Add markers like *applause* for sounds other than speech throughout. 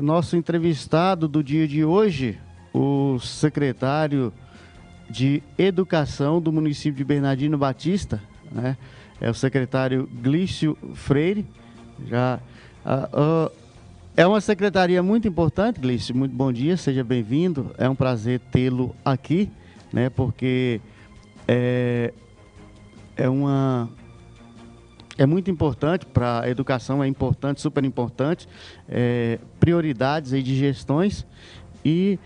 nosso entrevistado do dia de hoje, o secretário de Educação do município de Bernardino Batista, né? É o secretário Glício Freire. Já, uh, uh, é uma secretaria muito importante, Glício. Muito bom dia, seja bem-vindo. É um prazer tê-lo aqui, né? Porque é, é uma é muito importante para a educação, é importante, super importante, é, prioridades aí de gestões e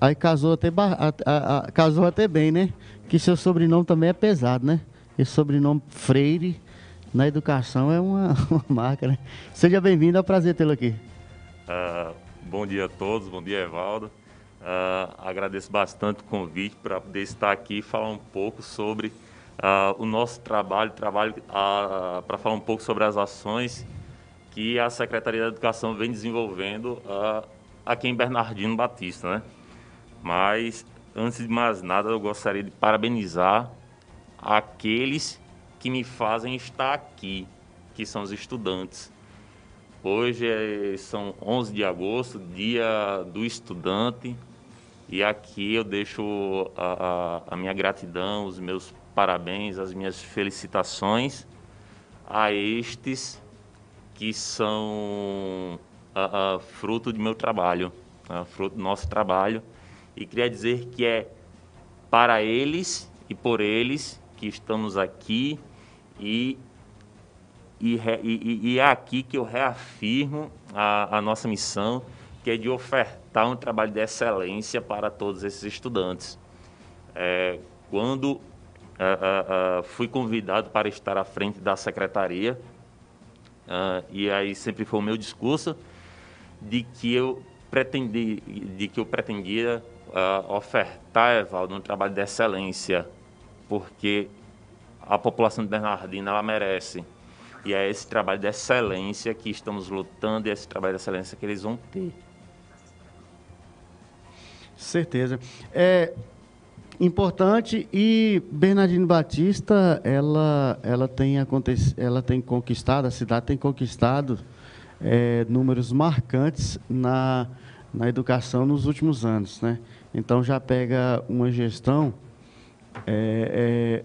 aí casou até, a, a, a, casou até bem, né? Que seu sobrenome também é pesado, né? Esse sobrenome Freire na educação é uma, *laughs* uma marca, né? Seja bem-vindo, é um prazer tê-lo aqui. Uh, bom dia a todos, bom dia Evaldo. Uh, agradeço bastante o convite para poder estar aqui e falar um pouco sobre uh, o nosso trabalho, trabalho para falar um pouco sobre as ações que a Secretaria da Educação vem desenvolvendo uh, aqui em Bernardino Batista, né? Mas antes de mais nada, eu gostaria de parabenizar aqueles que me fazem estar aqui, que são os estudantes. Hoje é, são 11 de agosto, dia do estudante, e aqui eu deixo a, a, a minha gratidão, os meus parabéns, as minhas felicitações a estes que são uh, uh, fruto do meu trabalho, uh, fruto do nosso trabalho. E queria dizer que é para eles e por eles que estamos aqui e, e, e, e é aqui que eu reafirmo a, a nossa missão, que é de ofertar um trabalho de excelência para todos esses estudantes. É, quando uh, uh, fui convidado para estar à frente da secretaria e aí sempre foi o meu discurso de que eu pretendi, de que eu pretendia ofertar, Evaldo, um trabalho de excelência, porque a população de Bernardino ela merece. E é esse trabalho de excelência que estamos lutando e é esse trabalho de excelência que eles vão ter. Certeza. É, importante e Bernardino Batista ela ela tem ela tem conquistado a cidade tem conquistado é, números marcantes na na educação nos últimos anos né? Então já pega uma gestão é, é,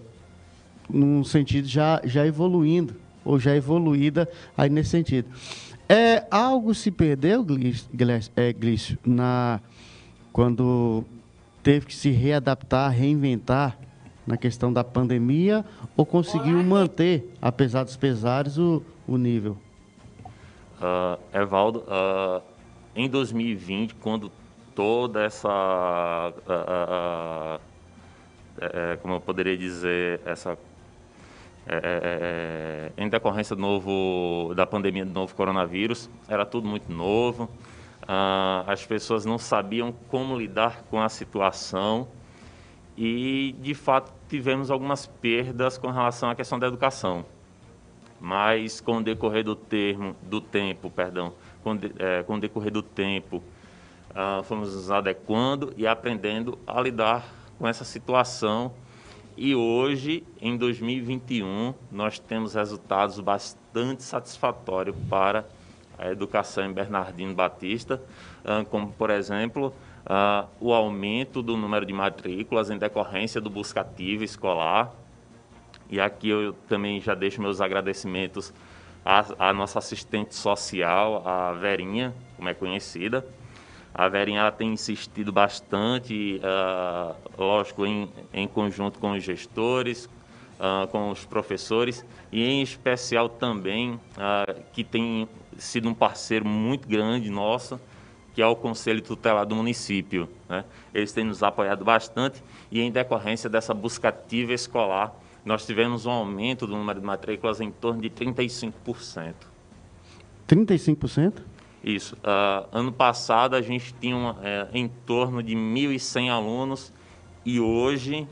num sentido já já evoluindo ou já evoluída aí nesse sentido. É algo se perdeu Glício, é, na quando teve que se readaptar, reinventar na questão da pandemia ou conseguiu manter, apesar dos pesares, o, o nível? Uh, Evaldo, uh, em 2020, quando toda essa, uh, como eu poderia dizer, essa é, é, em decorrência do novo, da pandemia do novo coronavírus, era tudo muito novo, ah, as pessoas não sabiam como lidar com a situação e, de fato, tivemos algumas perdas com relação à questão da educação. Mas, com o decorrer do, termo, do tempo, perdão, com, de, é, com o decorrer do tempo, ah, fomos nos adequando e aprendendo a lidar com essa situação. E hoje, em 2021, nós temos resultados bastante satisfatórios para a educação em Bernardino Batista, ah, como, por exemplo, ah, o aumento do número de matrículas em decorrência do buscativo escolar. E aqui eu também já deixo meus agradecimentos à, à nossa assistente social, a Verinha, como é conhecida. A Verinha tem insistido bastante, uh, lógico, em, em conjunto com os gestores, uh, com os professores e, em especial, também uh, que tem sido um parceiro muito grande nosso, que é o Conselho Tutelar do município. Né? Eles têm nos apoiado bastante e, em decorrência dessa busca ativa escolar, nós tivemos um aumento do número de matrículas em torno de 35%. 35%? Isso. Uh, ano passado a gente tinha uma, é, em torno de 1.100 alunos e hoje,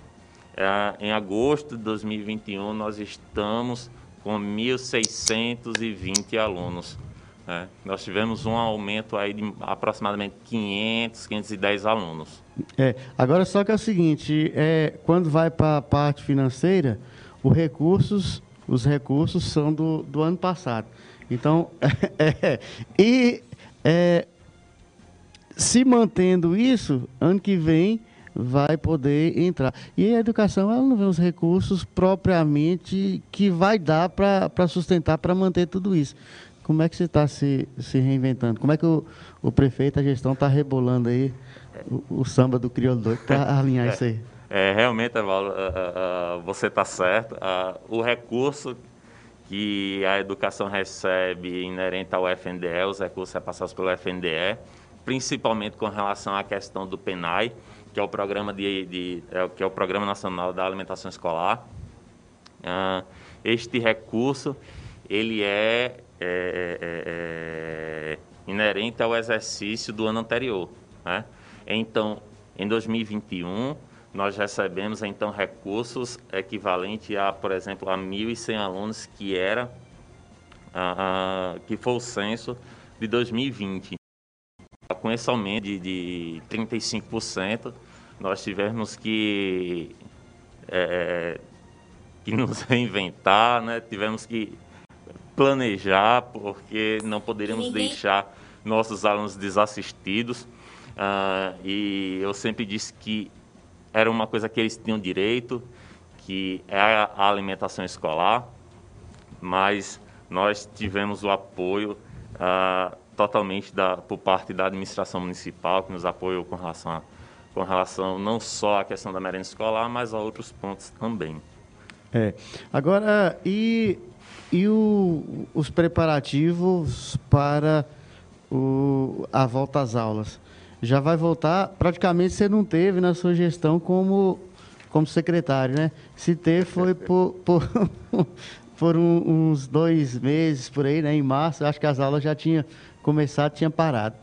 em agosto de 2021, nós estamos com 1.620 alunos. É, nós tivemos um aumento aí de aproximadamente 500, 510 alunos. É, agora só que é o seguinte, é, quando vai para a parte financeira, os recursos, os recursos são do, do ano passado. Então, *laughs* é, e é, se mantendo isso, ano que vem vai poder entrar. E a educação, ela não vê os recursos propriamente que vai dar para sustentar, para manter tudo isso. Como é que você está se, se reinventando? Como é que o, o prefeito, a gestão está rebolando aí o, o, samba do crioulo doido para *laughs* alinhar é, isso aí? É, realmente, Evaldo, uh, uh, você está certo. O recurso que a educação recebe inerente ao FNDE, os recursos repassados pelo FNDE, principalmente com relação à questão do PENAI, que é o programa de, de é, que é o programa nacional da alimentação escolar. Uh, este recurso ele é, é, é, é, inerente ao exercício do ano anterior. Né? Então, em 2021 nós recebemos então recursos equivalentes a, por exemplo, a 1.100 alunos que era que foi o censo de 2020 com esse aumento de, de 35%, nós tivemos que, é, que nos *laughs* reinventar, né? tivemos que planejar, porque não poderíamos Ninguém... deixar nossos alunos desassistidos. Uh, e eu sempre disse que era uma coisa que eles tinham direito, que é a alimentação escolar, mas nós tivemos o apoio uh, totalmente da, por parte da administração municipal, que nos apoiou com relação, a, com relação não só à questão da merenda escolar, mas a outros pontos também. É. Agora, e, e o, os preparativos para o, a volta às aulas? Já vai voltar, praticamente você não teve na sua gestão como, como secretário, né? Se teve foi *laughs* por, por, por um, uns dois meses por aí, né? Em março, acho que as aulas já tinham começado, tinha parado.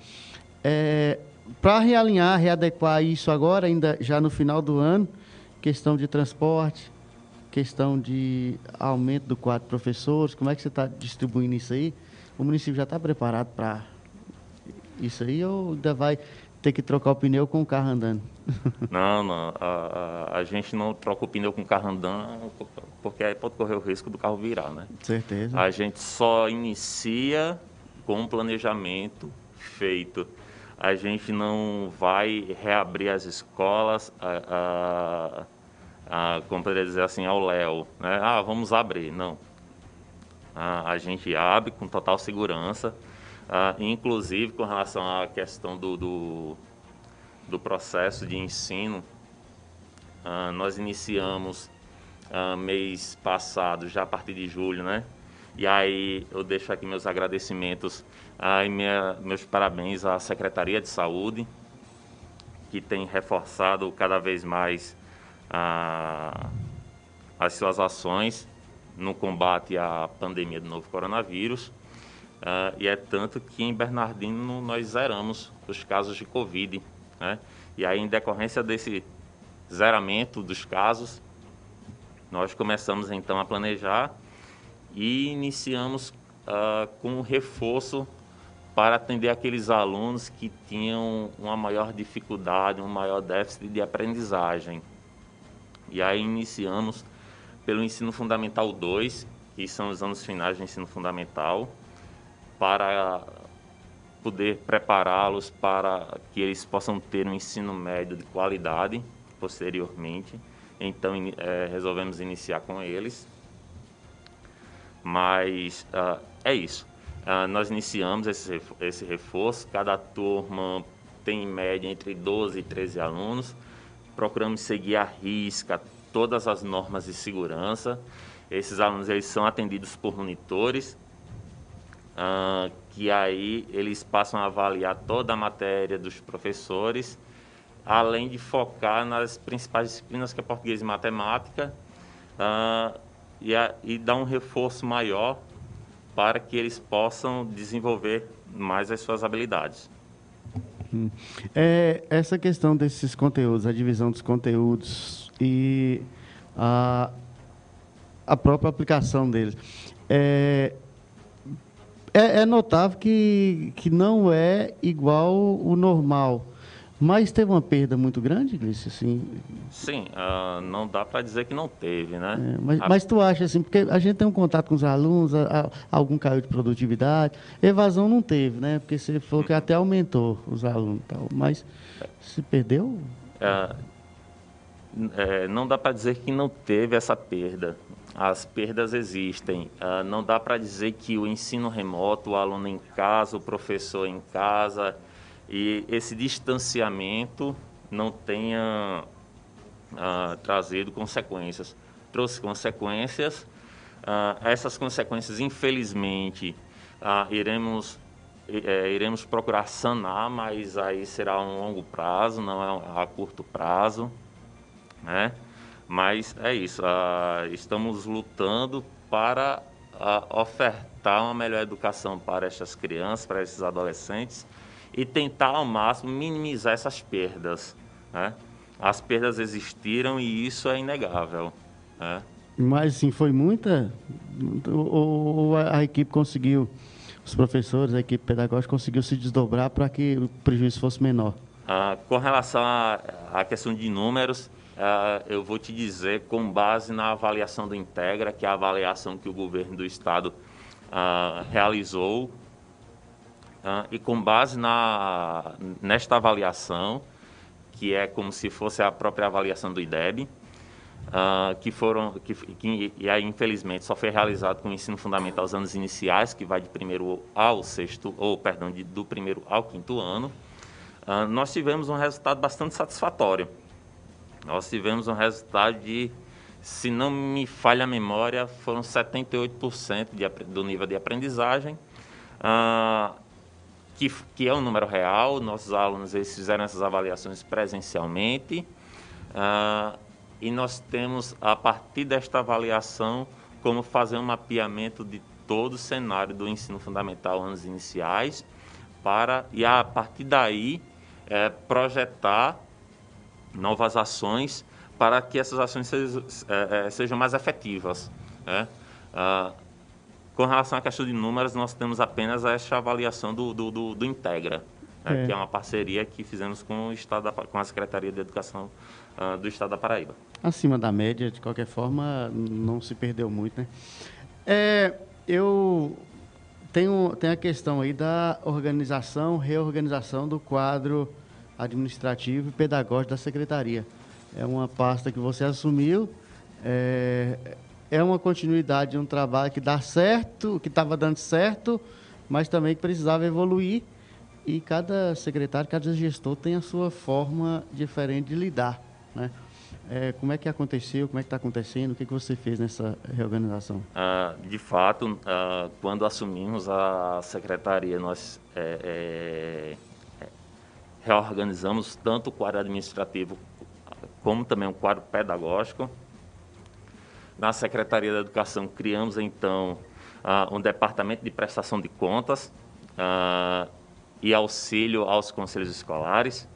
É, Para realinhar, readequar isso agora, ainda já no final do ano, questão de transporte, questão de aumento do quadro de professores, como é que você está distribuindo isso aí? O município já está preparado para isso aí ou ainda vai ter que trocar o pneu com o carro andando? *laughs* Não, não. A, a, a, gente não troca o pneu com o carro andando porque aí pode correr o risco do carro virar, né? Certeza. A gente só inicia com um planejamento feito. A gente não vai reabrir as escolas, a, a, a, como poderia dizer assim, ao léu. Né? Ah, vamos abrir. Não. A, a gente abre com total segurança, ah, inclusive com relação à questão do, do, do processo de ensino. Ah, nós iniciamos ah, mês passado, já a partir de julho, né? E aí eu deixo aqui meus agradecimentos e minha, meus parabéns à Secretaria de Saúde, que tem reforçado cada vez mais a, as suas ações no combate à pandemia do novo coronavírus. Uh, e é tanto que em Bernardino nós zeramos os casos de Covid. Né? E aí, em decorrência desse zeramento dos casos, nós começamos então a planejar e iniciamos uh, com um reforço para atender aqueles alunos que tinham uma maior dificuldade, um maior déficit de aprendizagem. E aí iniciamos pelo ensino fundamental 2, que são os anos finais do ensino fundamental, para poder prepará-los para que eles possam ter um ensino médio de qualidade posteriormente. Então, é, resolvemos iniciar com eles. Mas uh, é isso. Uh, nós iniciamos esse, esse reforço. Cada turma tem em média entre 12 e 13 alunos. Procuramos seguir à risca todas as normas de segurança. Esses alunos eles são atendidos por monitores, uh, que aí eles passam a avaliar toda a matéria dos professores, além de focar nas principais disciplinas que é português e matemática, uh, e, a, e dar um reforço maior para que eles possam desenvolver mais as suas habilidades. Hum. É, essa questão desses conteúdos, a divisão dos conteúdos e a, a própria aplicação deles, é, é, é, notável que, que não é igual o normal, Mas teve uma perda muito grande, Gleice, assim? Sim, uh, não dá para dizer que não teve, né? É, mas, a... mas, tu acha assim, porque a gente tem um contato com os alunos, a, a, algum caiu de produtividade, evasão não teve, né? Porque você falou que até aumentou os alunos tal, mas se perdeu? É, é, não dá para dizer que não teve essa perda. As perdas existem. Uh, não dá para dizer que o ensino remoto, o aluno em casa, o professor em casa, e esse distanciamento não tenha uh, trazido consequências. Trouxe consequências. Uh, essas consequências, infelizmente, iremos é, iremos procurar sanar, mas aí será um longo prazo, não é a curto prazo, né? Mas é isso, uh, estamos lutando para uh, ofertar uma melhor educação para essas crianças, para esses adolescentes e tentar ao máximo minimizar essas perdas. Né? As perdas existiram e isso é inegável. Né? Mas sim, foi muita? Ou, ou a equipe conseguiu, os professores, a equipe pedagógica conseguiu se desdobrar para que o prejuízo fosse menor? Ah, com relação à questão de números, Uh, eu vou te dizer com base na avaliação do Integra, que é a avaliação que o governo do estado uh, realizou, uh, e com base na, nesta avaliação, que é como se fosse a própria avaliação do IDEB, que foram, que, que, e aí infelizmente só foi realizado com o ensino fundamental aos anos iniciais, que vai de primeiro ao sexto, ou perdão, de, do primeiro ao quinto ano, nós tivemos um resultado bastante satisfatório. Nós tivemos um resultado de, se não me falha a memória, foram 78% de, do nível de aprendizagem, ah, que, que é um número real. Nossos alunos eles fizeram essas avaliações presencialmente. Ah, e nós temos, a partir desta avaliação, como fazer um mapeamento de todo o cenário do ensino fundamental anos iniciais, para, e a partir daí, é, projetar novas ações para que essas ações sejam, é, é, sejam mais efetivas. Né? Ah, com relação à questão de números, nós temos apenas essa avaliação do, do, do, do Integra, né? é. que é uma parceria que fizemos com, o Estado da, com a Secretaria de Educação uh, do Estado da Paraíba. Acima da média, de qualquer forma, não se perdeu muito, né? É, eu tenho, tenho a questão aí da organização, reorganização do quadro administrativo e pedagógico da secretaria. É uma pasta que você assumiu, é, é uma continuidade de um trabalho que dá certo, que estava dando certo, mas também que precisava evoluir. E cada secretário, cada gestor tem a sua forma diferente de lidar. Né? É, como é que aconteceu, como é que está acontecendo, o que, que você fez nessa reorganização? Ah, de fato, ah, quando assumimos a secretaria, nós é, é reorganizamos tanto o quadro administrativo como também o quadro pedagógico. Na Secretaria da Educação criamos então uh, um departamento de prestação de contas uh, e auxílio aos conselhos escolares.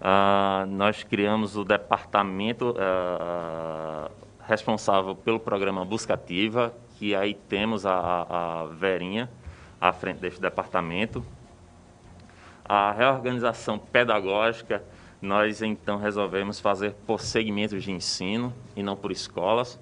Uh, nós criamos o departamento responsável pelo programa Buscativa, que aí temos a, a Verinha à frente deste departamento. A reorganização pedagógica, nós então resolvemos fazer por segmentos de ensino e não por escolas.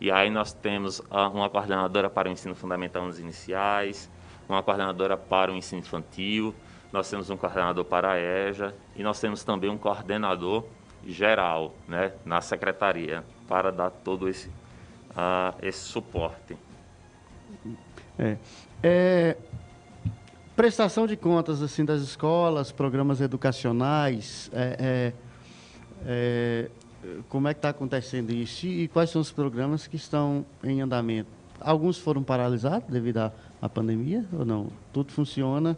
E aí nós temos uma coordenadora para o ensino fundamental nos iniciais, uma coordenadora para o ensino infantil, nós temos um coordenador para a EJA e nós temos também um coordenador geral né, na secretaria para dar todo esse, uh, esse suporte. É, é, prestação de contas assim das escolas, programas educacionais, é, é, é, como é que está acontecendo isso e quais são os programas que estão em andamento? Alguns foram paralisados devido à, à pandemia ou não? Tudo funciona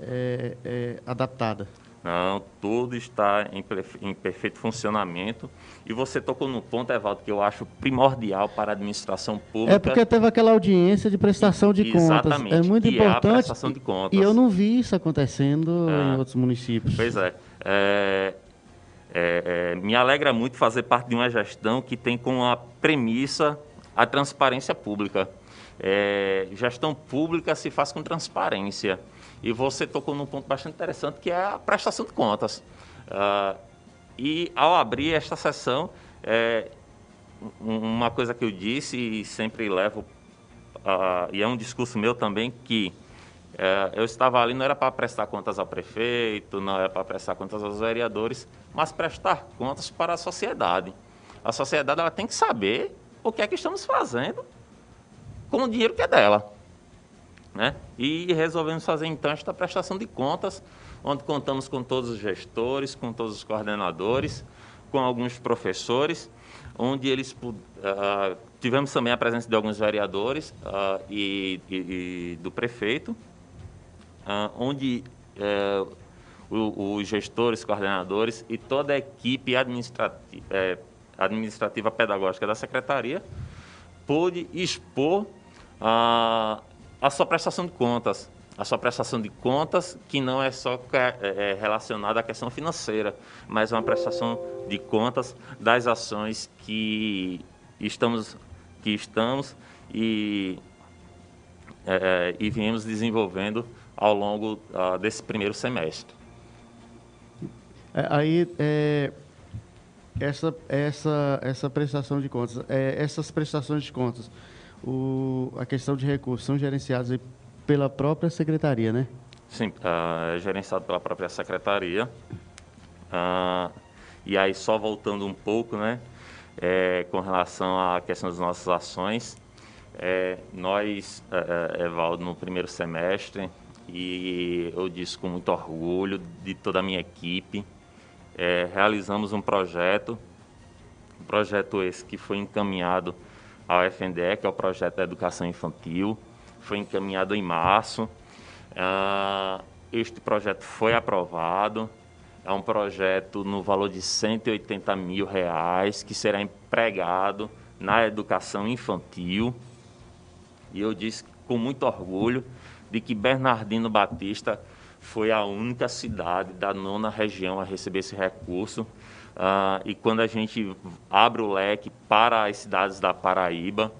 é, é, adaptada? Não, tudo está em, em, perfeito funcionamento. E você tocou no ponto, Evaldo, que eu acho primordial para a administração pública. É porque teve aquela audiência de prestação de Exatamente, contas. É muito importante. É prestação de contas. E eu não vi isso acontecendo é. em outros municípios. Pois é. é, é, é me alegra muito fazer parte de uma gestão que tem como a premissa a transparência pública. É, gestão pública se faz com transparência. E você tocou num ponto bastante interessante, que é a prestação de contas. Uh, e ao abrir esta sessão, é, uma coisa que eu disse e sempre levo, uh, e é um discurso meu também, que uh, eu estava ali não era para prestar contas ao prefeito, não era para prestar contas aos vereadores, mas prestar contas para a sociedade. A sociedade ela tem que saber o que é que estamos fazendo com o dinheiro que é dela. Né? E resolvemos fazer então esta prestação de contas, onde contamos com todos os gestores, com todos os coordenadores, com alguns professores, onde eles uh, tivemos também a presença de alguns vereadores uh, e, e, e, do prefeito, onde uh, os gestores, coordenadores e toda a equipe administrativa, eh, administrativa pedagógica da secretaria pôde expor a, a sua prestação de contas. A sua prestação de contas, que não é só é, é relacionada à questão financeira, mas é uma prestação de contas das ações que estamos, que estamos e, é, e viemos desenvolvendo ao longo uh, desse primeiro semestre. É, aí, é, essa, essa, essa prestação de contas, é, essas prestações de contas, o, a questão de recursos são gerenciadas pela própria secretaria, né? Sim, uh, é gerenciado pela própria secretaria. Uh, e aí, só voltando um pouco, né, é, com relação à questão das nossas ações, é, nós, é, é Evaldo, no primeiro semestre, e eu disse com muito orgulho de toda a minha equipe, é, realizamos um projeto, um projeto esse que foi encaminhado ao FNDE, que é o projeto da educação infantil, foi encaminhado em março. Ah, este projeto foi aprovado. É um projeto no valor de 180 mil reais que será empregado na educação infantil. E eu disse com muito orgulho de que Bernardino Batista foi a única cidade da nona região a receber esse recurso. Uh, e quando a gente abre o leque para as cidades da Paraíba,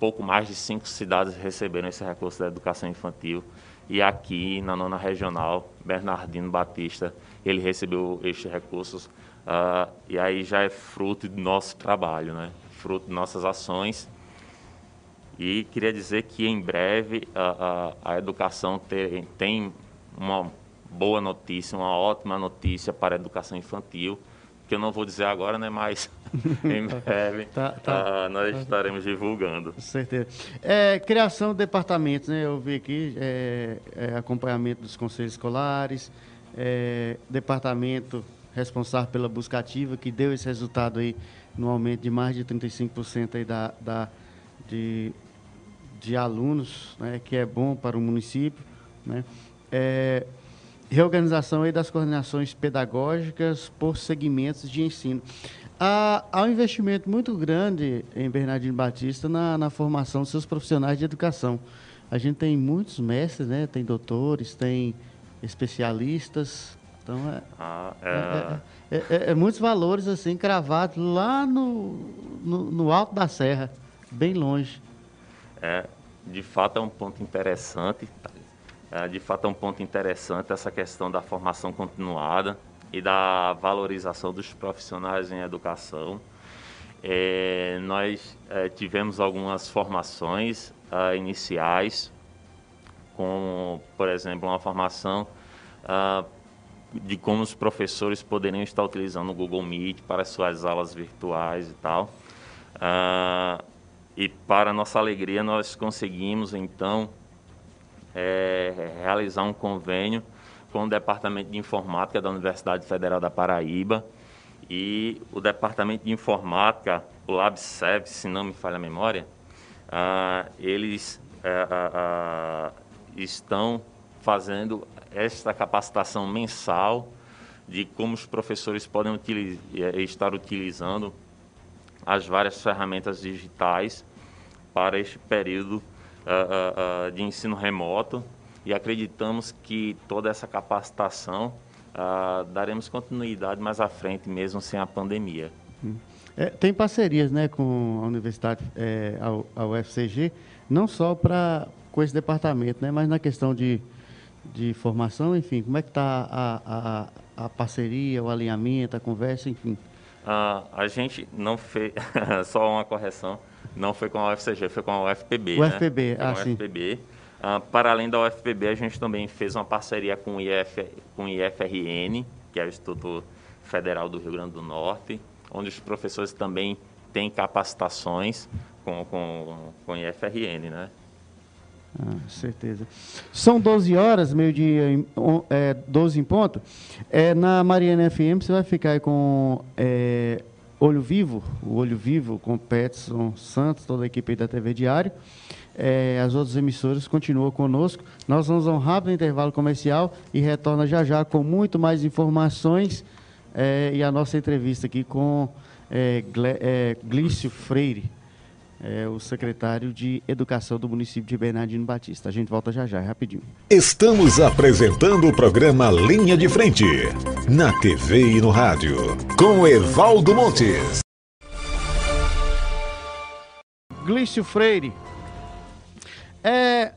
pouco mais de cinco cidades receberam esse recurso da educação infantil. E aqui, na nona regional, Bernardino Batista, ele recebeu estes recursos. Uh, e aí já é fruto do nosso trabalho, né? fruto de nossas ações. E queria dizer que em breve a, a, a educação ter, tem uma boa notícia, uma ótima notícia para a educação infantil, que eu não vou dizer agora, né, mas *laughs* em breve tá, tá, uh, nós estaremos divulgando. Com certeza. É, criação de departamentos, né, eu vi aqui, é, é, acompanhamento dos conselhos escolares, é, departamento responsável pela busca ativa, que deu esse resultado aí no aumento de mais de 35% aí da, da, de, de alunos, né, que é bom para o município, né? É, reorganização aí das coordenações pedagógicas por segmentos de ensino. Há, há um investimento muito grande em Bernardino Batista na, na, formação dos seus profissionais de educação. A gente tem muitos mestres, né? tem doutores, tem especialistas. Então, é, ah, é... É, é, é, é muitos valores assim cravados lá no, no, no alto da serra, bem longe. É, de fato é um ponto interessante é, de fato, é um ponto interessante essa questão da formação continuada e da valorização dos profissionais em educação. É, nós é, tivemos algumas formações é, iniciais, como, por exemplo, uma formação é, de como os professores poderiam estar utilizando o Google Meet para suas aulas virtuais e tal. É, e, para nossa alegria, nós conseguimos, então, é, realizar um convênio com o Departamento de Informática da Universidade Federal da Paraíba e o Departamento de Informática, o LabServ, se não me falha a memória, ah, eles ah, ah, estão fazendo esta capacitação mensal de como os professores podem eh, estar utilizando as várias ferramentas digitais para este período uh, uh, de ensino remoto e acreditamos que toda essa capacitação daremos continuidade mais à frente, mesmo sem a pandemia. É, tem parcerias né, com a Universidade, é, a, a UFCG, não só para com esse departamento, né, mas na questão de, de formação, enfim, como é que está a, a, a parceria, o alinhamento, a conversa, enfim? Uh, a gente não fez, *laughs* só uma correção, não foi com a UFCG, foi com a UFPB. O né? UFPB, ah, sim. UFPB. Uh, para além da UFPB, a gente também fez uma parceria com o, IF, com o IFRN, que é o Instituto Federal do Rio Grande do Norte, onde os professores também têm capacitações com, com, com o IFRN, né? Ah, certeza. São 12 horas, meio-dia, é, 12 em ponto. É, na Mariana FM você vai ficar com é, Olho Vivo, o Olho Vivo, com Petson Santos, toda a equipe da TV Diário. É, as outras emissoras continuam conosco. Nós vamos a um rápido intervalo comercial e retorna já já com muito mais informações é, e a nossa entrevista aqui com é, é Glício Freire é, o secretário de Educação do município de Bernardino Batista. A gente volta já já, rapidinho. Estamos apresentando o programa Linha de Frente, na TV e no rádio, com Evaldo Montes. Glício Freire, é,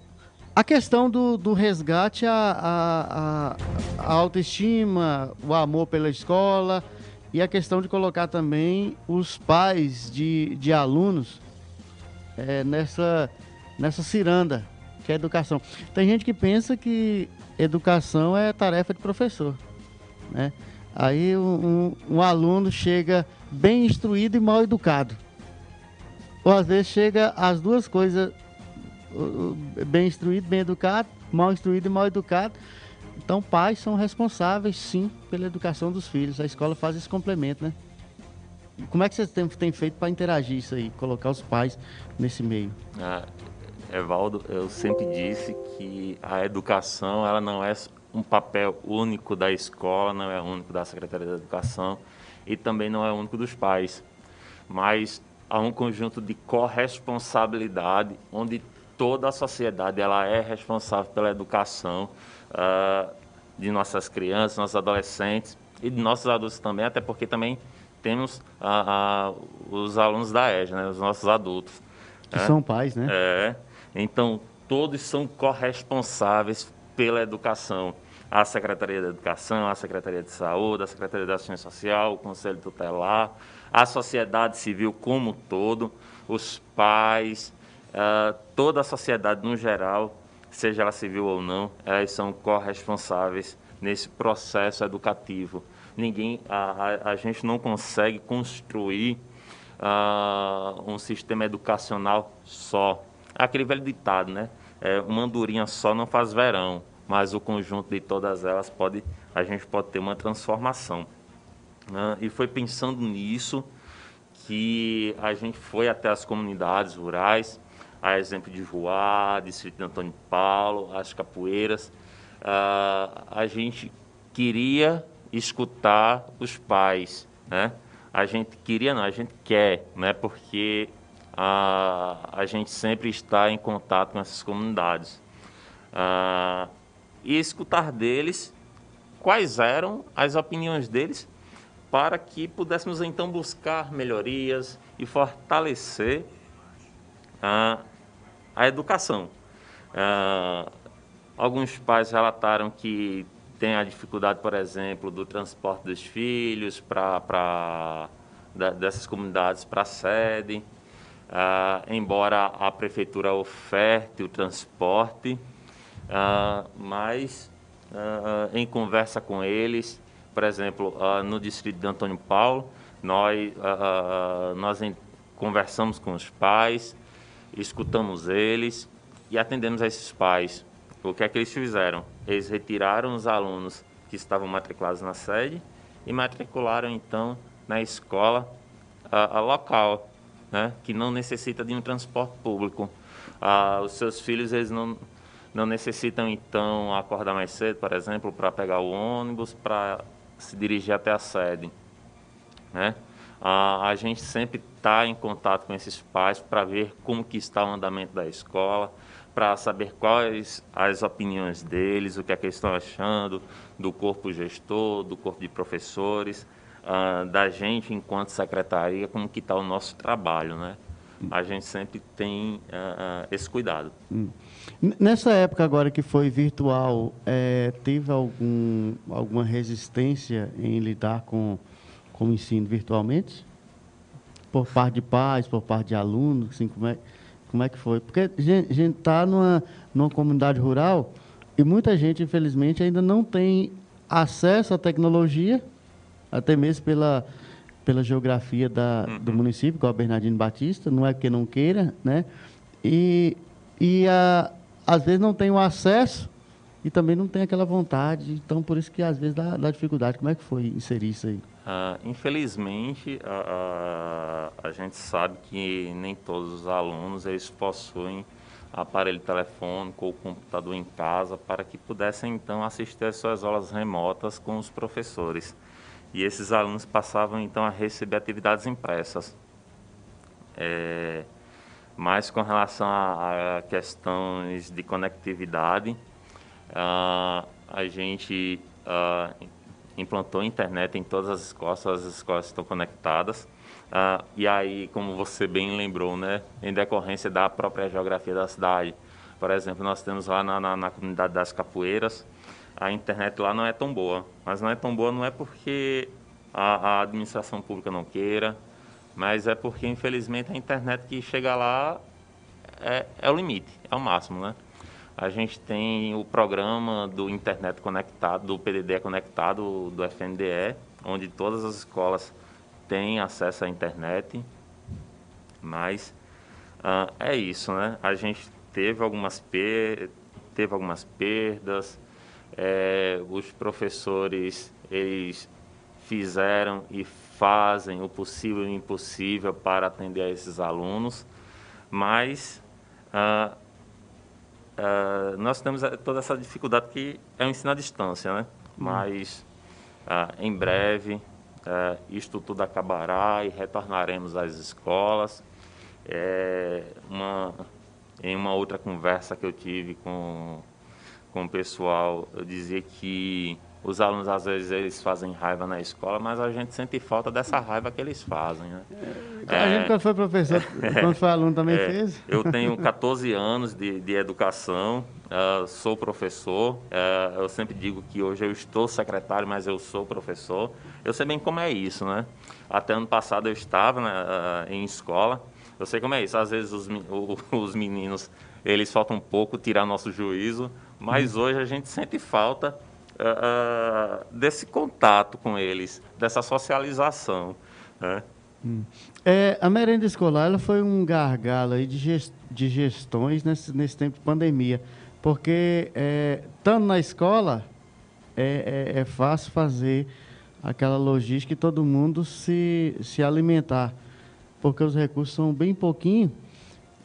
a questão do, do resgate à, a a autoestima, o amor pela escola e a questão de colocar também os pais de, de alunos é, nessa, nessa ciranda, que é educação. Tem gente que pensa que educação é tarefa de professor. Né? Aí um, um, aluno chega bem instruído e mal educado. Ou às vezes chega as duas coisas, bem instruído, bem educado, mal instruído e mal educado. Então pais são responsáveis sim pela educação dos filhos. A escola faz esse complemento, né? Como é que vocês têm, têm feito para interagir isso aí, colocar os pais nesse meio? Ah, Evaldo, eu sempre disse que a educação ela não é um papel único da escola, não é único da Secretaria da Educação e também não é único dos pais, mas há um conjunto de corresponsabilidade onde toda a sociedade ela é responsável pela educação uh, de nossas crianças, nossos adolescentes e de nossos adultos também, até porque também temos a, a, os alunos da EJA, né, os nossos adultos. Que né? são pais, né? É. Então, todos são corresponsáveis pela educação. A Secretaria da Educação, a Secretaria de Saúde, a Secretaria da Ação Social, o Conselho Tutelar, a sociedade civil como um todo, os pais, uh, toda a sociedade no geral, seja ela civil ou não, elas são corresponsáveis nesse processo educativo ninguém, a, a, a gente não consegue construir uh, um sistema educacional só. Aquele velho ditado, né? É, uma andorinha só não faz verão, mas o conjunto de todas elas pode, a gente pode ter uma transformação. Uh, e foi pensando nisso que a gente foi até as comunidades rurais, a exemplo de Joá, Distrito de Antônio Paulo, as capoeiras. Uh, a gente queria escutar os pais, né? A gente queria, não, a gente quer, né? Porque a, a gente sempre está em contato com essas comunidades. Ah, e escutar deles quais eram as opiniões deles para que pudéssemos então buscar melhorias e fortalecer a, a educação. Ah, alguns pais relataram que tem a dificuldade, por exemplo, do transporte dos filhos para dessas comunidades para a sede, ah, embora a prefeitura oferte o transporte, ah, mas ah, em conversa com eles, por exemplo, no distrito de Antônio Paulo, nós, nós conversamos com os pais, escutamos eles e atendemos a esses pais o que é que eles fizeram? Eles retiraram os alunos que estavam matriculados na sede e matricularam então na escola a, a local, né, que não necessita de um transporte público. Os seus filhos eles não não necessitam então acordar mais cedo, por exemplo, para pegar o ônibus para se dirigir até a sede, né? A gente sempre está em contato com esses pais para ver como que está o andamento da escola, para saber quais as opiniões deles, o que é que eles estão achando do corpo gestor, do corpo de professores, uh, da gente enquanto secretaria, como que está o nosso trabalho, né? a gente sempre tem uh, esse cuidado. Hum. Nessa época agora que foi virtual, é, teve algum, alguma resistência em lidar com, com o ensino virtualmente? Por parte de pais, por parte de alunos, assim, como é, como é que foi? Porque a gente está numa, numa comunidade rural e muita gente, infelizmente, ainda não tem acesso à tecnologia, até mesmo pela, pela geografia da, do uhum. município, igual a Bernardino Batista, não é que não queira, né? E, e a, às vezes não tem o acesso e também não tem aquela vontade. Então, por isso que às vezes dá, dá dificuldade. Como é que foi inserir isso aí? Ah, infelizmente, a, a, a, gente sabe que nem todos os alunos eles possuem aparelho telefônico ou computador em casa para que pudessem então assistir às suas aulas remotas com os professores. E esses alunos passavam então a receber atividades impressas. É, mas com relação a, a questões de conectividade, uh, a gente uh, implantou internet em todas as escolas, todas as escolas estão conectadas. Uh, e aí, como você bem lembrou, né, em decorrência da própria geografia da cidade, por exemplo, nós temos lá na, na, na comunidade das Capoeiras, a internet lá não é tão boa. Mas não é tão boa não é porque a, a administração pública não queira, mas é porque, infelizmente, a internet que chega lá é, é o limite, é o máximo, né? A gente tem o programa do Internet Conectado, do PDD Conectado, do FNDE, onde todas as escolas têm acesso à internet, mas uh, é isso, né? A gente teve algumas, per teve algumas perdas, é, os professores, eles fizeram e fazem o possível e o impossível para atender a esses alunos, mas uh, uh, nós temos toda essa dificuldade que é o ensino à distância, né? Hum. Mas uh, em breve isto tudo acabará e retornaremos às escolas. É, uma, em uma outra conversa que eu tive com, com o pessoal, eu dizia que os alunos às vezes eles fazem raiva na escola, mas a gente sente falta dessa raiva que eles fazem, né? É, a gente quando foi professor, *laughs* quando foi aluno também é, fez? Eu tenho 14 anos de, de educação, uh, sou professor, uh, eu sempre digo que hoje eu estou secretário, mas eu sou professor. Eu sei bem como é isso, né? Até ano passado eu estava né, uh, em escola, eu sei como é isso. Às vezes os, os meninos, eles faltam um pouco tirar nosso juízo, mas hum. hoje a gente sente falta uh, desse contato com eles, dessa socialização. Né? Hum. É, a merenda escolar ela foi um gargalo aí de, gest, de gestões nesse, nesse tempo de pandemia, porque é, estando na escola é, é, é, fácil fazer aquela logística e todo mundo se, se alimentar, porque os recursos são bem pouquinho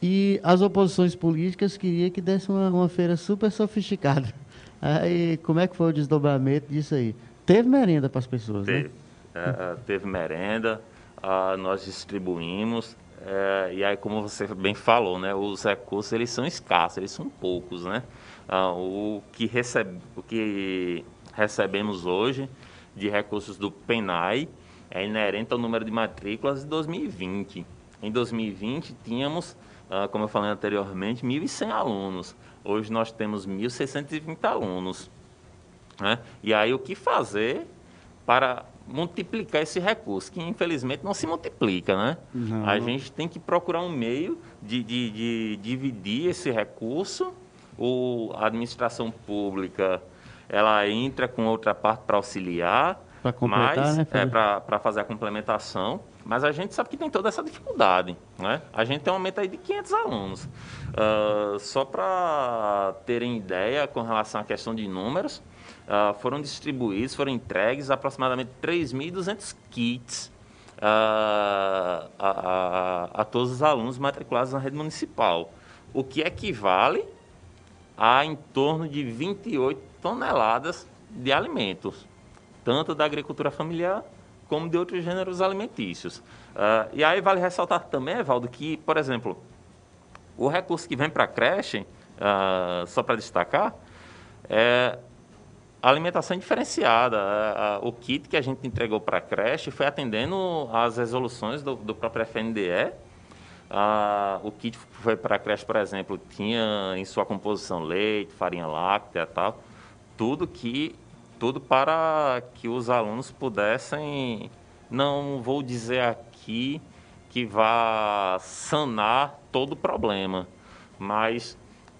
e as oposições políticas queriam que desse uma, uma feira super sofisticada. Aí, como é que foi o desdobramento disso aí? Teve merenda para as pessoas, teve. né? É, teve merenda, uh, nós distribuímos, é, e aí, como você bem falou, né, os recursos eles são escassos, eles são poucos, né? Uh, o, que recebe, o que recebemos hoje de recursos do PENAI é inerente ao número de matrículas de 2020. Em 2020, tínhamos, uh, como eu falei anteriormente, 1.100 alunos. Hoje nós temos 1.620 alunos. Né? E aí o que fazer para multiplicar esse recurso, que infelizmente não se multiplica, né? Não. A gente tem que procurar um meio de, de, de dividir esse recurso. O, a administração pública ela entra com outra parte para auxiliar, para completar, mas, né? É, para fazer a complementação. Mas a gente sabe que tem toda essa dificuldade. Né? A gente tem um aumento aí de 500 alunos. Uh, só para terem ideia com relação à questão de números, uh, foram distribuídos, foram entregues aproximadamente 3.200 kits uh, a, a, a, todos os alunos matriculados na rede municipal, o que equivale a em torno de 28 toneladas de alimentos, tanto da agricultura familiar como de outros gêneros alimentícios. Uh, e aí vale ressaltar também, Evaldo, que, por exemplo, o recurso que vem para a creche, uh, só para destacar, é alimentação diferenciada. Uh, o kit que a gente entregou para a creche foi atendendo às resoluções do, do próprio FNDE, o kit foi para a creche, por exemplo, tinha em sua composição leite, farinha láctea e tal, tudo que tudo para que os alunos pudessem, não vou dizer aqui que vá sanar todo o problema, mas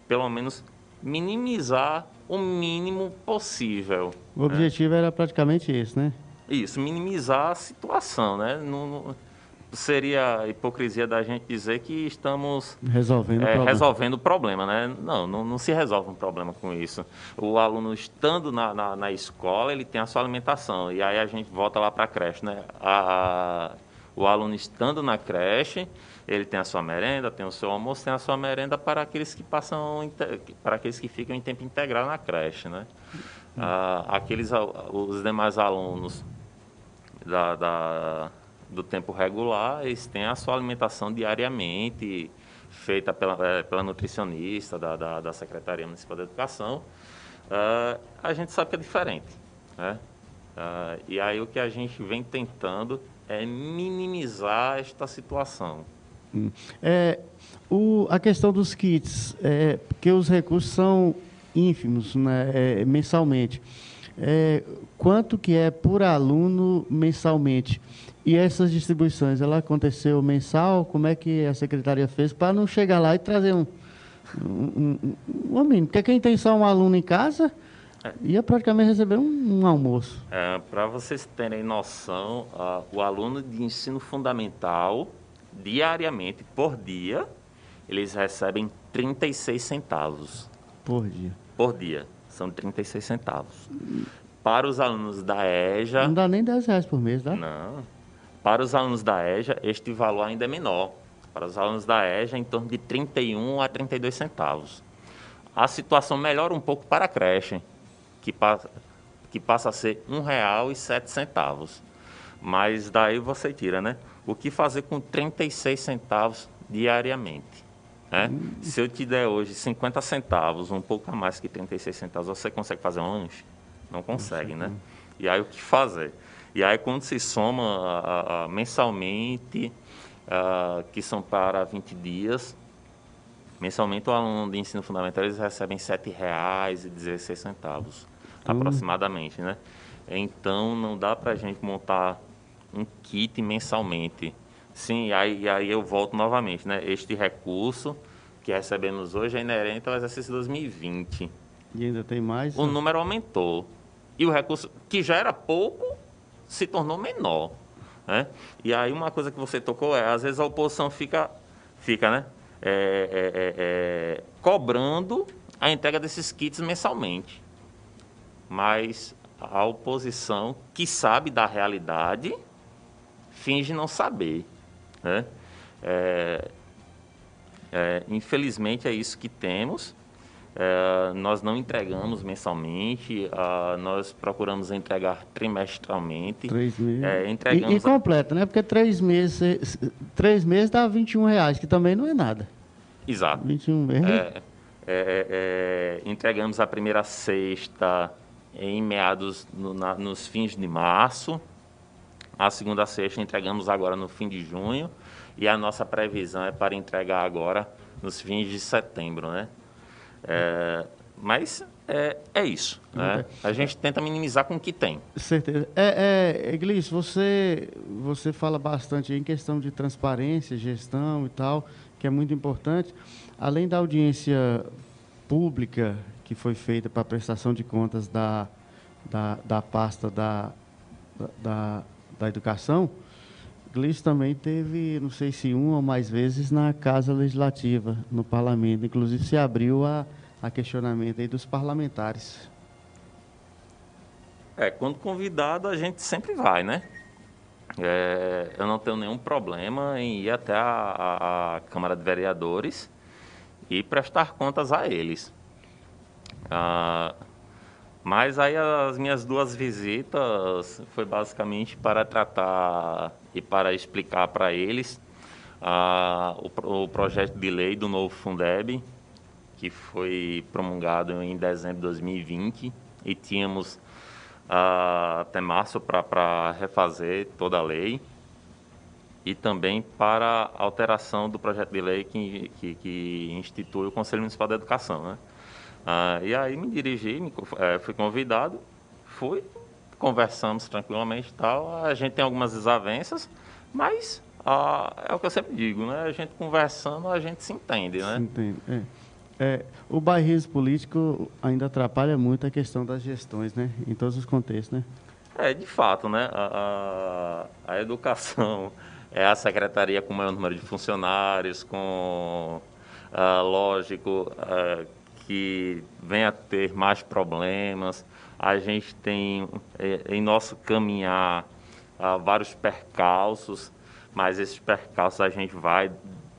pelo menos minimizar o mínimo possível. O objetivo era praticamente esse, né? Isso, minimizar a situação, né? Não, não, seria hipocrisia da gente dizer que estamos resolvendo, é, o, problema. resolvendo o problema, né? Não, não, não, se resolve um problema com isso. O aluno estando na, na, na, escola, ele tem a sua alimentação, e aí a gente volta lá para a creche, né? A, o aluno estando na creche, ele tem a sua merenda, tem o seu almoço, tem a sua merenda para aqueles que passam, para aqueles que ficam em tempo integral na creche, né? Ah, aqueles, os demais alunos da, da, do tempo regular, eles têm a sua alimentação diariamente, feita pela, é, pela nutricionista da, da, da, Secretaria Municipal da Educação. Ah, a gente sabe que é diferente, né? Ah, e aí o que a gente vem tentando é minimizar esta situação. Hum. É, o, a questão dos kits, é, porque os recursos são ínfimos né, é, mensalmente. É, quanto que é por aluno mensalmente? E essas distribuições, ela aconteceu mensal? Como é que a secretaria fez para não chegar lá e trazer um, um, um, um? Porque quem tem só um aluno em casa é. ia praticamente receber um, um almoço. É, para vocês terem noção, uh, o aluno de ensino fundamental diariamente, por dia, eles recebem 36 centavos. Por dia. Por dia. São 36 centavos. Para os alunos da EJA. Não dá nem 10 reais por mês, dá? Não. Para os alunos da EJA, este valor ainda é menor. Para os alunos da EJA, em torno de 31 a 32 centavos. A situação melhora um pouco para a creche, que passa, que passa a ser R$ 1,07. Mas daí você tira, né? o que fazer com 36 centavos diariamente. Né? Hum. Se eu te der hoje 50 centavos, um pouco a mais que 36 centavos, você consegue fazer um lanche? Não consegue, né? E aí o que fazer? E aí quando se soma a, a, mensalmente, a, que são para 20 dias, mensalmente o aluno de ensino fundamental eles recebem R$ 7,16, hum. aproximadamente, né? Então não dá para a gente montar um kit mensalmente. Sim, aí, aí eu volto novamente, né? Este recurso que recebemos hoje é inerente ao exercício 2020. E ainda tem mais? O né? número aumentou. E o recurso, que já era pouco, se tornou menor. Né? E aí uma coisa que você tocou é, às vezes a oposição fica, fica né? É, é, é, é cobrando a entrega desses kits mensalmente. Mas a oposição, que sabe da realidade, finge não saber. Né? É, é, infelizmente é isso que temos. É, nós não entregamos mensalmente, uh, nós procuramos entregar trimestralmente. Três meses. É, entregamos e, e completa, né? Porque três meses, três meses dá 21 reais, que também não é nada. Exato. 21 meses. É, é, entregamos a primeira sexta em meados, no, na, nos fins de março. A segunda sexta entregamos agora no fim de junho e a nossa previsão é para entregar agora nos fins de setembro, né? É, mas é, é isso, né? A gente tenta minimizar com o que tem. Certeza. É, é Glis, você, você fala bastante em questão de transparência, gestão e tal, que é muito importante. Além da audiência pública que foi feita para a prestação de contas da, da, da pasta da, da da Educação, Gleice também teve, não sei se uma ou mais vezes, na Casa Legislativa, no Parlamento. Inclusive, se abriu a, a questionamento aí dos parlamentares. É, quando convidado, a gente sempre vai, né? É, eu não tenho nenhum problema em ir até a, a, Câmara de Vereadores e prestar contas a eles. Ah, mas aí as minhas duas visitas foi basicamente para tratar e para explicar para eles ah, o, o, projeto de lei do novo Fundeb, que foi promulgado em dezembro de 2020 e tínhamos ah, até março para refazer toda a lei. e também para a alteração do projeto de lei que, que, que institui o Conselho Municipal da Educação. Né? Ah, e aí me dirigi, me, é, fui convidado, fui, conversamos tranquilamente e tal. A gente tem algumas desavenças, mas ah, é o que eu sempre digo, né? A gente conversando, a gente se entende, né? Se entende, é. É, o bairrismo político ainda atrapalha muito a questão das gestões, né? Em todos os contextos, né? É, de fato, né? A, a, a educação é a secretaria com o maior número de funcionários, com, ah, lógico, ah, que vem a ter mais problemas. A gente tem, é, em nosso caminhar, ah, vários percalços, mas esses percalços a gente vai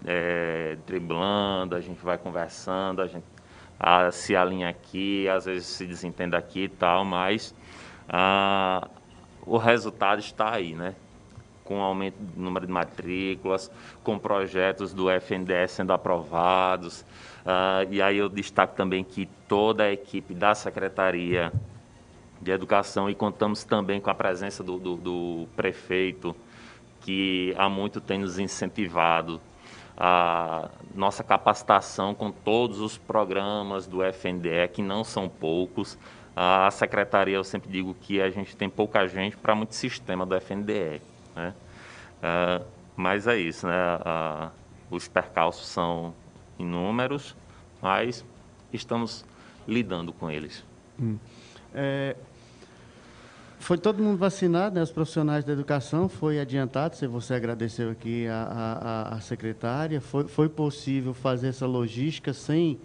é, driblando, a gente vai conversando, a gente a, se alinha aqui, às vezes se desentende aqui e tal, mas a, o resultado está aí, né? Com aumento do número de matrículas, com projetos do FNDS sendo aprovados. Uh, e aí eu destaco também que toda a equipe da Secretaria de Educação, e contamos também com a presença do, do, do prefeito, que há muito tem nos incentivado a nossa capacitação com todos os programas do FNDE, que não são poucos. A secretaria, eu sempre digo que a gente tem pouca gente para muito sistema do FNDE. Né? Uh, mas é isso, né? Uh, os percalços são inúmeros, mas estamos lidando com eles. Hum. É, foi todo mundo vacinado, né? Os profissionais da educação foi adiantado. Se você agradeceu aqui a, a, a secretária, foi, foi possível fazer essa logística sem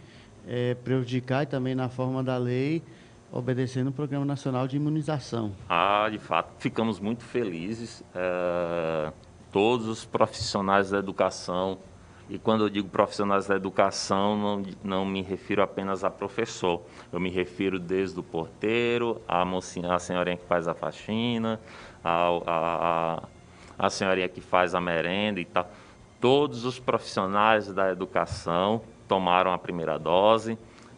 é, prejudicar e também na forma da lei, obedecendo o Programa Nacional de Imunização. Ah, de fato, ficamos muito felizes. É, todos os profissionais da educação e quando eu digo profissionais da educação, não, não me refiro apenas a professor. Eu me refiro desde o porteiro, a mocinha, a senhorinha que faz a faxina, a, a, a, a senhorinha que faz a merenda e tal. Todos os profissionais da educação tomaram a primeira dose.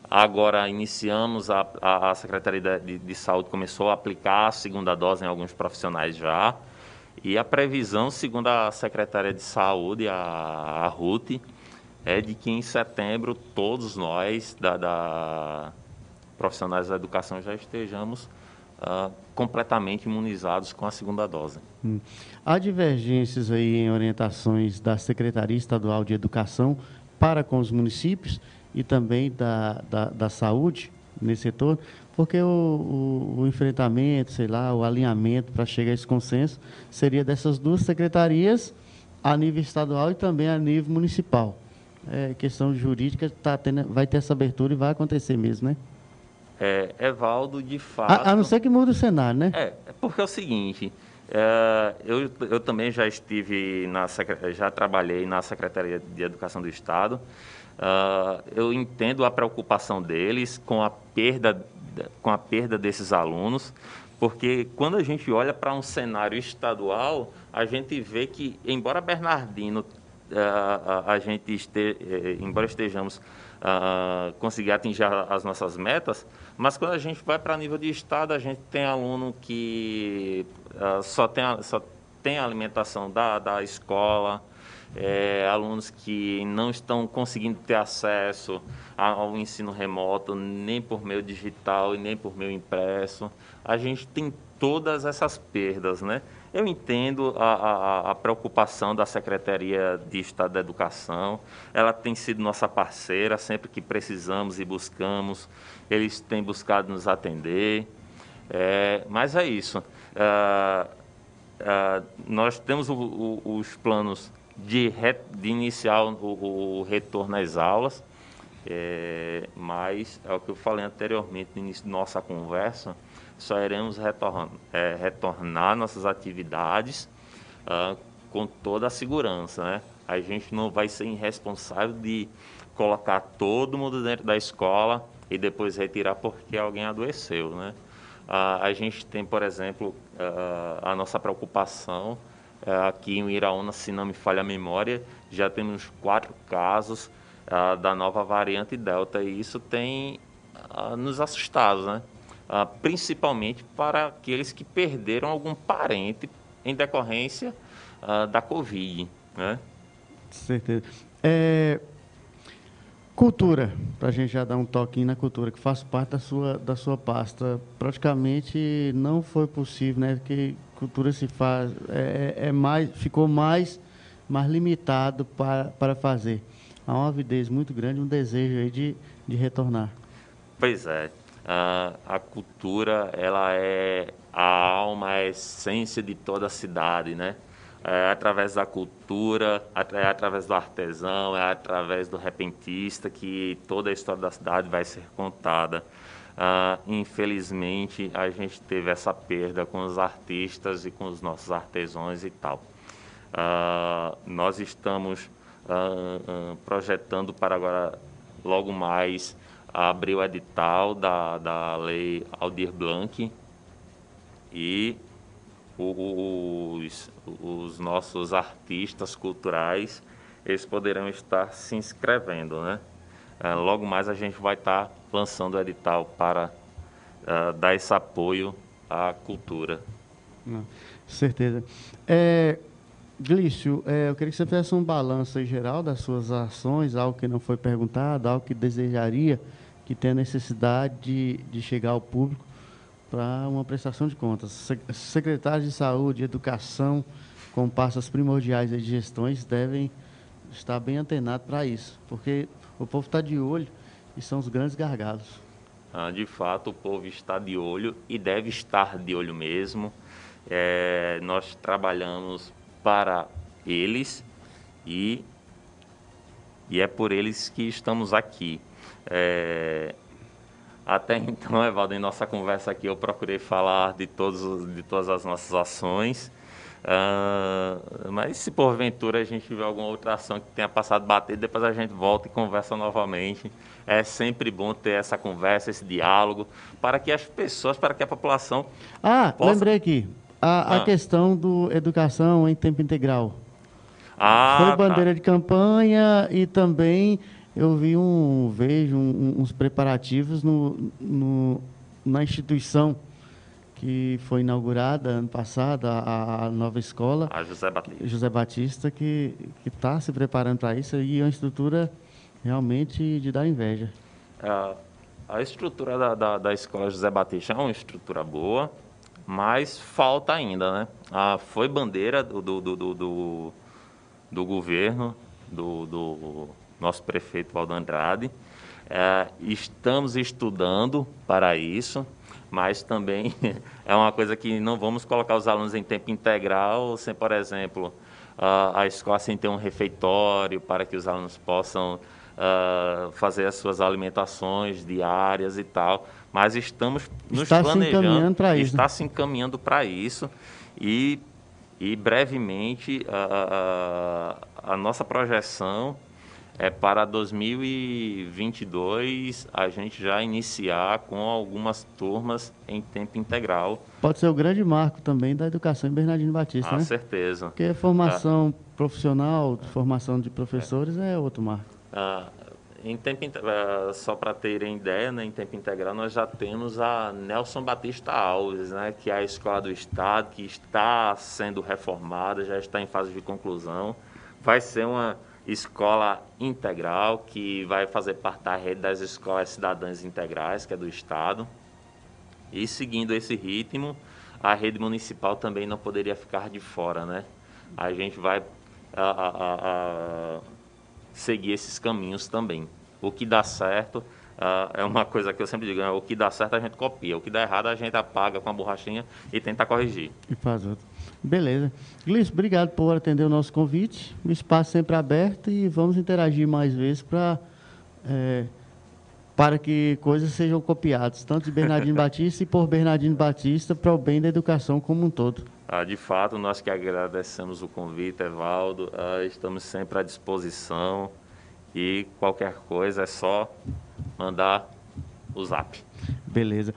Agora iniciamos, a, a, Secretaria de, de Saúde começou a aplicar a segunda dose em alguns profissionais já. E a previsão, segundo a secretária de Saúde, a, a Ruth, é de que em setembro todos nós, da, da profissionais da educação, já estejamos uh, completamente imunizados com a segunda dose. Hum. Há divergências aí em orientações da Secretaria Estadual de Educação para com os municípios e também da, da, da saúde nesse setor, porque o, o, o enfrentamento, sei lá, o alinhamento para chegar a esse consenso seria dessas duas secretarias a nível estadual e também a nível municipal. É, questão jurídica tá tendo, vai ter essa abertura e vai acontecer mesmo, né? É, Evaldo, de fato. A, a não ser que mude o cenário, né? É, é porque é o seguinte. É, eu, eu também já estive na já trabalhei na Secretaria de Educação do Estado. Uh, eu entendo a preocupação deles com a perda com a perda desses alunos, porque quando a gente olha para um cenário estadual, a gente vê que, embora Bernardino, eh, a, gente este, eh, embora estejamos a conseguir atingir as nossas metas, mas quando a gente vai para nível de estado, a gente tem aluno que uh, só, tem só tem alimentação da, da escola, é, alunos que não estão conseguindo ter acesso ao ensino remoto, nem por meio digital e nem por meio impresso. A gente tem todas essas perdas, né? Eu entendo a, a, a, preocupação da Secretaria de Estado da Educação. Ela tem sido nossa parceira sempre que precisamos e buscamos. Eles têm buscado nos atender. É, mas é isso. Uh, uh, nós temos o, o, os planos de, re, de iniciar o, o, retorno às aulas, é, mas é o que eu falei anteriormente no início da nossa conversa, só iremos retornar, é, retornar nossas atividades ah, com toda a segurança. Né? A gente não vai ser irresponsável de colocar todo mundo dentro da escola e depois retirar porque alguém adoeceu. Né? Ah, a gente tem, por exemplo, ah, a nossa preocupação aqui em Iraúna, se não me falha a memória, já temos quatro casos uh, da nova variante Delta e isso tem uh, nos assustado, né? Principalmente para aqueles que perderam algum parente em decorrência da Covid. Né? Certeza. É, cultura, para a gente já dar um toquinho na cultura, que faz parte da sua, da sua pasta. Praticamente não foi possível, né? Porque cultura se faz, é, é mais, ficou mais, mais limitado para, para fazer. Há uma avidez muito grande, um desejo aí de, de retornar. Pois é. Uh, a cultura, ela é a alma, a essência de toda a cidade, né? É através da cultura, é através do artesão, é através do repentista que toda a história da cidade vai ser contada. Uh, infelizmente, a gente teve essa perda com os artistas e com os nossos artesãos e tal. Uh, nós estamos uh, projetando para agora, logo mais, abrir o edital da, da lei Aldir Blanc e os, os nossos artistas culturais eles poderão estar se inscrevendo, né? Uh, logo mais a gente vai estar lançando o edital para uh, dar esse apoio à cultura. Não, certeza. É, Glício, é, eu queria que você fizesse um balanço em geral das suas ações, algo que não foi perguntado, algo que desejaria que tenha necessidade de, de chegar ao público para uma prestação de contas. Secretários de Saúde Educação, com pastas primordiais de gestões, devem estar bem antenados para isso, porque o povo está de olho e são os grandes gargalos. Ah, de fato, o povo está de olho e deve estar de olho mesmo. É, nós trabalhamos para eles e, e é por eles que estamos aqui. É, até então, Evaldo, em nossa conversa aqui, eu procurei falar de, todos, de todas as nossas ações. Uh, mas se porventura a gente tiver alguma outra ação que tenha passado bater, depois a gente volta e conversa novamente. É sempre bom ter essa conversa, esse diálogo, para que as pessoas, para que a população. Ah, possa... lembrei aqui. A, ah. a questão do educação em tempo integral. Ah, Foi tá. bandeira tá. de campanha e também eu vi um, vejo um, uns preparativos no, no, na instituição que foi inaugurada ano passado, a, a nova escola. A José Batista. José Batista, que está se preparando para isso e é uma estrutura realmente de dar inveja. É, a estrutura da, da, da, escola José Batista é uma estrutura boa, mas falta ainda, né? Ah, foi bandeira do, do, do, do, do governo, do, do nosso prefeito Valdo Andrade. É, estamos estudando para isso, mas também *laughs* é uma coisa que não vamos colocar os alunos em tempo integral, sem, por exemplo, a, escola sem ter um refeitório para que os alunos possam uh, fazer as suas alimentações diárias e tal. Mas estamos nos está planejando, se para isso. está se encaminhando para isso e, e brevemente a nossa projeção é para 2022 a gente já iniciar com algumas turmas em tempo integral. Pode ser o grande marco também da educação em Bernardino Batista, ah, né? certeza. Porque a formação ah. profissional, formação de professores é, é outro marco. Ah, em tempo, ah, só para terem ideia, né, em tempo integral nós já temos a Nelson Batista Alves, né, que é a escola do Estado, que está sendo reformada, já está em fase de conclusão. Vai ser uma escola integral, que vai fazer parte da rede das escolas cidadãs integrais, que é do Estado. E seguindo esse ritmo, a rede municipal também não poderia ficar de fora, né? A gente vai a, a, a, seguir esses caminhos também. O que dá certo Uh, é uma coisa que eu sempre digo, né? o que dá certo a gente copia, o que dá errado a gente apaga com a borrachinha e tenta corrigir. E faz outro. Beleza. Glício, obrigado por atender o nosso convite. O espaço sempre aberto e vamos interagir mais vezes para é, para que coisas sejam copiadas, tanto de Bernardino *laughs* Batista e por Bernardino Batista para o bem da educação como um todo. Ah, de fato, nós que agradecemos o convite, Evaldo, ah, estamos sempre à disposição e qualquer coisa é só mandar o zap. Beleza.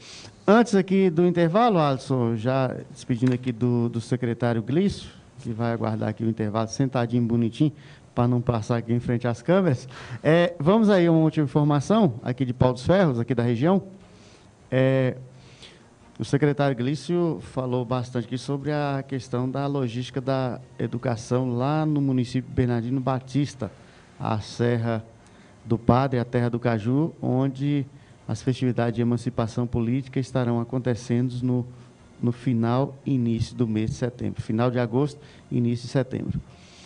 Antes aqui do intervalo, Alisson, já despedindo aqui do, do secretário Glício, que vai aguardar aqui o intervalo sentadinho, bonitinho, para não passar aqui em frente às câmeras. É, vamos aí uma última informação aqui de Paulo dos Ferros, aqui da região. É, o secretário Glício falou bastante aqui sobre a questão da logística da educação lá no município Bernardino Batista, a Serra do Padre, a Terra do Caju, onde as festividades de emancipação política estarão acontecendo no, no final e início do mês de setembro. Final de agosto início de setembro.